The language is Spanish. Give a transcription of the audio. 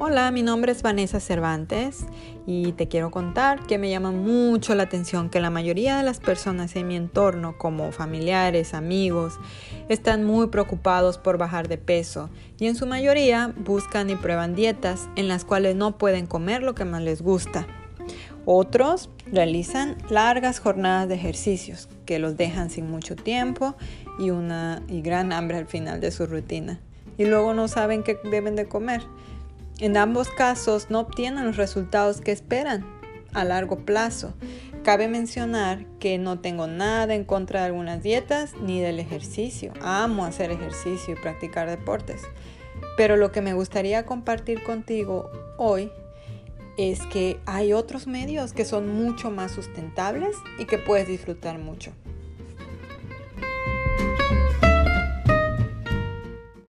Hola, mi nombre es Vanessa Cervantes y te quiero contar que me llama mucho la atención que la mayoría de las personas en mi entorno, como familiares, amigos, están muy preocupados por bajar de peso y en su mayoría buscan y prueban dietas en las cuales no pueden comer lo que más les gusta. Otros realizan largas jornadas de ejercicios que los dejan sin mucho tiempo y una y gran hambre al final de su rutina y luego no saben qué deben de comer. En ambos casos no obtienen los resultados que esperan a largo plazo. Cabe mencionar que no tengo nada en contra de algunas dietas ni del ejercicio. Amo hacer ejercicio y practicar deportes. Pero lo que me gustaría compartir contigo hoy es que hay otros medios que son mucho más sustentables y que puedes disfrutar mucho.